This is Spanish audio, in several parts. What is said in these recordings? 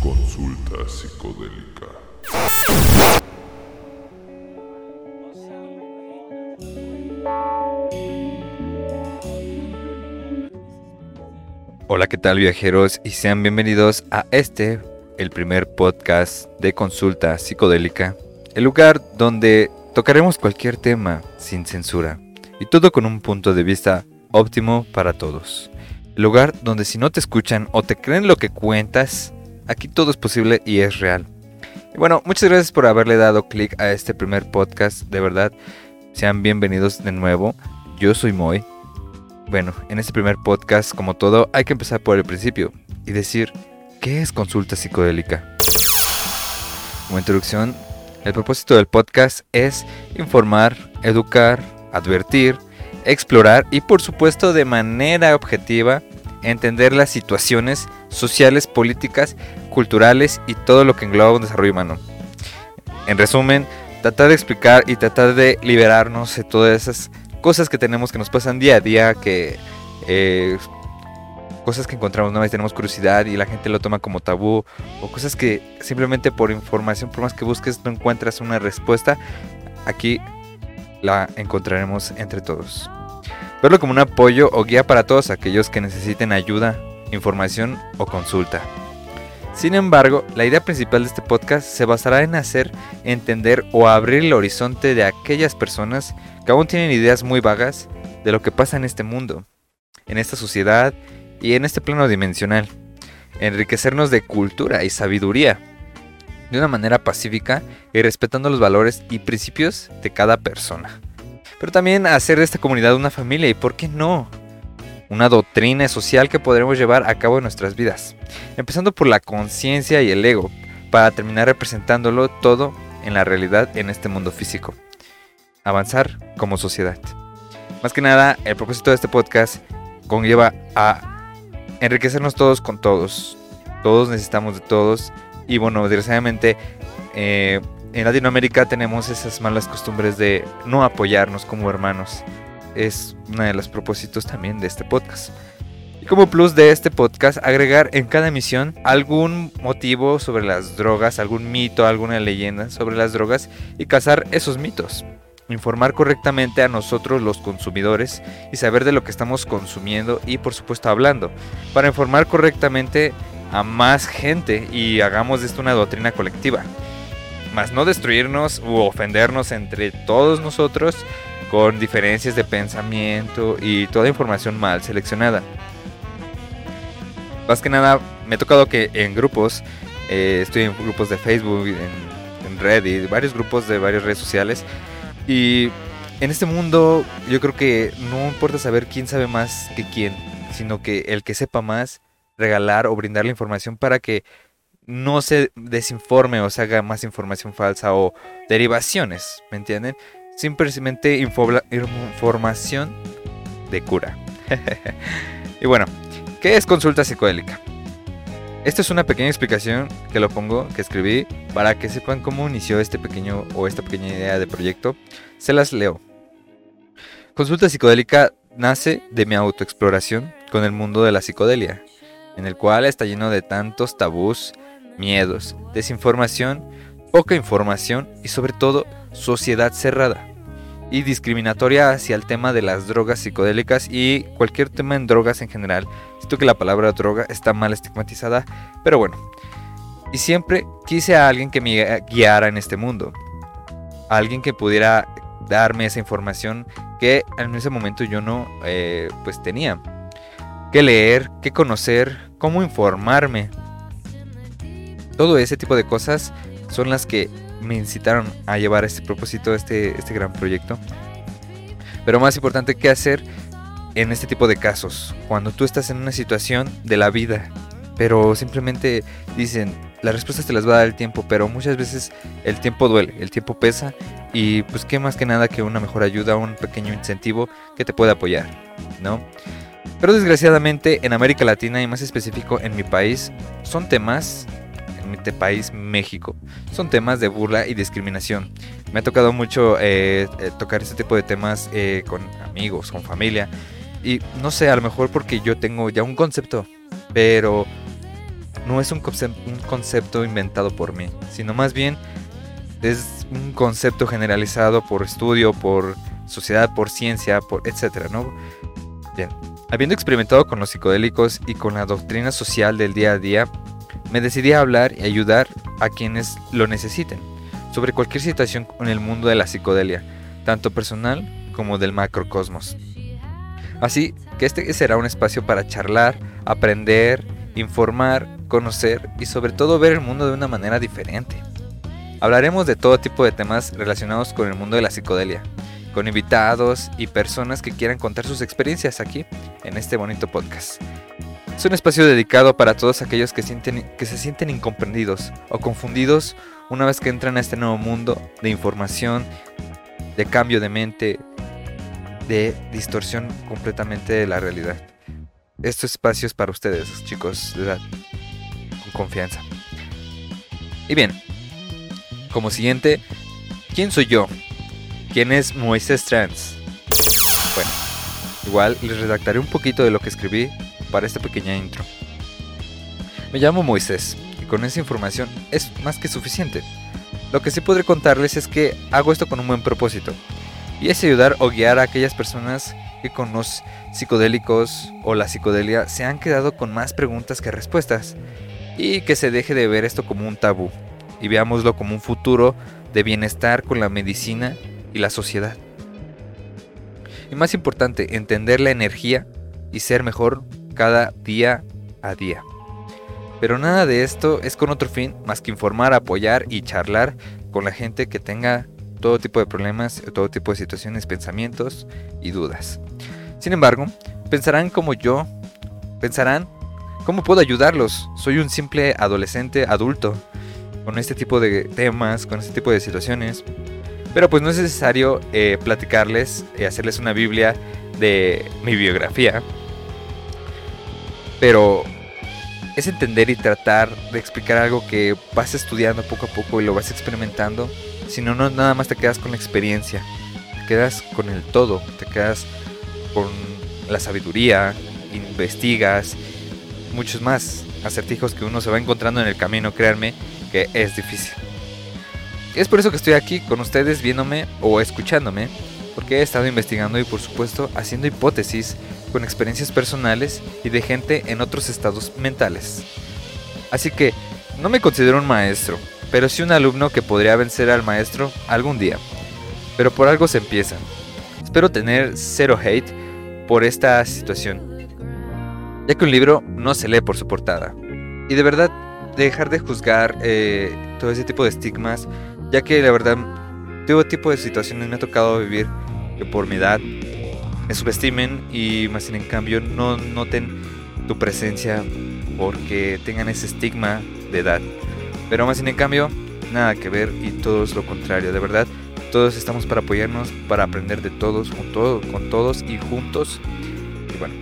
Consulta psicodélica. Hola, ¿qué tal viajeros? Y sean bienvenidos a este, el primer podcast de consulta psicodélica, el lugar donde tocaremos cualquier tema sin censura y todo con un punto de vista óptimo para todos. Lugar donde si no te escuchan o te creen lo que cuentas, aquí todo es posible y es real. Y bueno, muchas gracias por haberle dado clic a este primer podcast, de verdad. Sean bienvenidos de nuevo. Yo soy Moy. Bueno, en este primer podcast, como todo, hay que empezar por el principio y decir, ¿qué es consulta psicodélica? Como introducción, el propósito del podcast es informar, educar, advertir, explorar y por supuesto de manera objetiva entender las situaciones sociales, políticas, culturales y todo lo que engloba un desarrollo humano. En resumen, tratar de explicar y tratar de liberarnos de todas esas cosas que tenemos que nos pasan día a día, que eh, cosas que encontramos una vez tenemos curiosidad y la gente lo toma como tabú, o cosas que simplemente por información, por más que busques, no encuentras una respuesta. Aquí la encontraremos entre todos. Verlo como un apoyo o guía para todos aquellos que necesiten ayuda, información o consulta. Sin embargo, la idea principal de este podcast se basará en hacer entender o abrir el horizonte de aquellas personas que aún tienen ideas muy vagas de lo que pasa en este mundo, en esta sociedad y en este plano dimensional. Enriquecernos de cultura y sabiduría, de una manera pacífica y respetando los valores y principios de cada persona. Pero también hacer de esta comunidad una familia y, ¿por qué no? Una doctrina social que podremos llevar a cabo en nuestras vidas. Empezando por la conciencia y el ego, para terminar representándolo todo en la realidad en este mundo físico. Avanzar como sociedad. Más que nada, el propósito de este podcast conlleva a enriquecernos todos con todos. Todos necesitamos de todos y bueno, desgraciadamente eh, en Latinoamérica tenemos esas malas costumbres de no apoyarnos como hermanos. Es uno de los propósitos también de este podcast. Y como plus de este podcast, agregar en cada emisión algún motivo sobre las drogas, algún mito, alguna leyenda sobre las drogas y cazar esos mitos. Informar correctamente a nosotros los consumidores y saber de lo que estamos consumiendo y por supuesto hablando. Para informar correctamente a más gente y hagamos de esto una doctrina colectiva. Más no destruirnos u ofendernos entre todos nosotros con diferencias de pensamiento y toda información mal seleccionada. Más que nada, me ha tocado que en grupos, eh, estoy en grupos de Facebook, en, en Reddit, varios grupos de varias redes sociales, y en este mundo yo creo que no importa saber quién sabe más que quién, sino que el que sepa más regalar o brindar la información para que no se desinforme o se haga más información falsa o derivaciones, ¿me entienden? Simplemente información de cura. y bueno, ¿qué es consulta psicodélica? Esta es una pequeña explicación que lo pongo, que escribí, para que sepan cómo inició este pequeño o esta pequeña idea de proyecto. Se las leo. Consulta psicodélica nace de mi autoexploración con el mundo de la psicodelia en el cual está lleno de tantos tabús, miedos, desinformación, poca información y sobre todo sociedad cerrada y discriminatoria hacia el tema de las drogas psicodélicas y cualquier tema en drogas en general. Siento que la palabra droga está mal estigmatizada, pero bueno. Y siempre quise a alguien que me guiara en este mundo. alguien que pudiera darme esa información que en ese momento yo no eh, pues tenía qué leer, qué conocer, cómo informarme. Todo ese tipo de cosas son las que me incitaron a llevar este propósito, este, este gran proyecto. Pero más importante, ¿qué hacer en este tipo de casos? Cuando tú estás en una situación de la vida, pero simplemente dicen, las respuestas te las va a dar el tiempo, pero muchas veces el tiempo duele, el tiempo pesa y pues qué más que nada que una mejor ayuda, un pequeño incentivo que te pueda apoyar, ¿no? Pero desgraciadamente en América Latina y más específico en mi país son temas, en mi país México, son temas de burla y discriminación. Me ha tocado mucho eh, eh, tocar este tipo de temas eh, con amigos, con familia. Y no sé, a lo mejor porque yo tengo ya un concepto, pero no es un, un concepto inventado por mí, sino más bien es un concepto generalizado por estudio, por sociedad, por ciencia, por etcétera, ¿no? Bien. Habiendo experimentado con los psicodélicos y con la doctrina social del día a día, me decidí a hablar y ayudar a quienes lo necesiten sobre cualquier situación en el mundo de la psicodelia, tanto personal como del macrocosmos. Así que este será un espacio para charlar, aprender, informar, conocer y sobre todo ver el mundo de una manera diferente. Hablaremos de todo tipo de temas relacionados con el mundo de la psicodelia, con invitados y personas que quieran contar sus experiencias aquí en este bonito podcast. Es un espacio dedicado para todos aquellos que, sienten, que se sienten incomprendidos o confundidos una vez que entran a este nuevo mundo de información, de cambio de mente, de distorsión completamente de la realidad. Este espacio es para ustedes, chicos, de edad, con confianza. Y bien, como siguiente, ¿quién soy yo? ¿Quién es Moisés Trans? Bueno, igual les redactaré un poquito de lo que escribí para esta pequeña intro. Me llamo Moisés y con esa información es más que suficiente. Lo que sí podré contarles es que hago esto con un buen propósito y es ayudar o guiar a aquellas personas que con los psicodélicos o la psicodelia se han quedado con más preguntas que respuestas y que se deje de ver esto como un tabú y veámoslo como un futuro de bienestar con la medicina y la sociedad. Y más importante, entender la energía y ser mejor cada día a día. Pero nada de esto es con otro fin más que informar, apoyar y charlar con la gente que tenga todo tipo de problemas, todo tipo de situaciones, pensamientos y dudas. Sin embargo, pensarán como yo, pensarán, ¿cómo puedo ayudarlos? Soy un simple adolescente adulto, con este tipo de temas, con este tipo de situaciones. Pero pues no es necesario eh, platicarles, y hacerles una Biblia de mi biografía. Pero es entender y tratar de explicar algo que vas estudiando poco a poco y lo vas experimentando si no, no nada más te quedas con la experiencia, te quedas con el todo, te quedas con la sabiduría, investigas, muchos más acertijos que uno se va encontrando en el camino, créanme que es difícil. Es por eso que estoy aquí con ustedes viéndome o escuchándome, porque he estado investigando y por supuesto haciendo hipótesis con experiencias personales y de gente en otros estados mentales. Así que no me considero un maestro, pero sí un alumno que podría vencer al maestro algún día. Pero por algo se empieza. Espero tener cero hate por esta situación, ya que un libro no se lee por su portada. Y de verdad, dejar de juzgar eh, todo ese tipo de estigmas, ya que la verdad, todo tipo de situaciones me ha tocado vivir por mi edad me subestimen y más en cambio no noten tu presencia porque tengan ese estigma de edad. Pero más en cambio, nada que ver y todo es lo contrario, de verdad. Todos estamos para apoyarnos, para aprender de todos, con, con todos y juntos. Y bueno,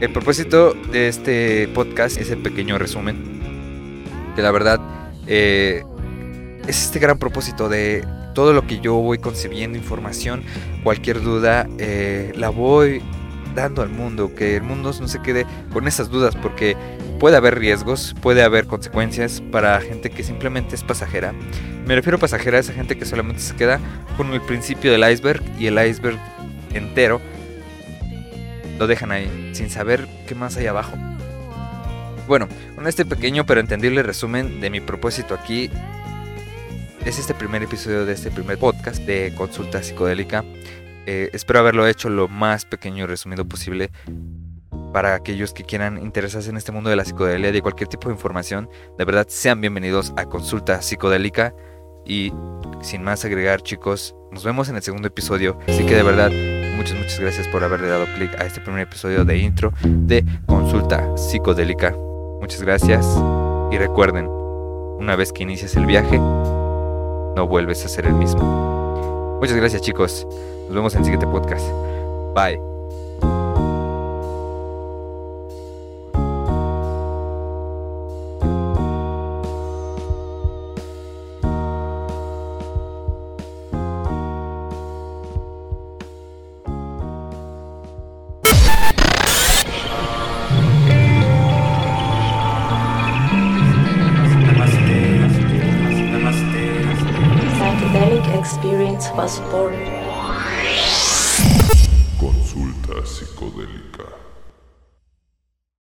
el propósito de este podcast es el pequeño resumen. Que la verdad eh, es este gran propósito de todo lo que yo voy concebiendo, información, cualquier duda, eh, la voy dando al mundo, que el mundo no se quede con esas dudas, porque puede haber riesgos, puede haber consecuencias para gente que simplemente es pasajera. Me refiero a pasajera a esa gente que solamente se queda con el principio del iceberg y el iceberg entero lo dejan ahí, sin saber qué más hay abajo. Bueno, con este pequeño pero entendible resumen de mi propósito aquí, es este primer episodio de este primer podcast de Consulta Psicodélica. Eh, espero haberlo hecho lo más pequeño y resumido posible para aquellos que quieran interesarse en este mundo de la psicodelia y cualquier tipo de información, de verdad sean bienvenidos a Consulta Psicodélica y sin más agregar chicos, nos vemos en el segundo episodio, así que de verdad muchas muchas gracias por haberle dado clic a este primer episodio de intro de Consulta Psicodélica. Muchas gracias y recuerden, una vez que inicies el viaje, no vuelves a ser el mismo. Muchas gracias chicos, nos vemos en el siguiente podcast. Bye. Consulta psicodélica.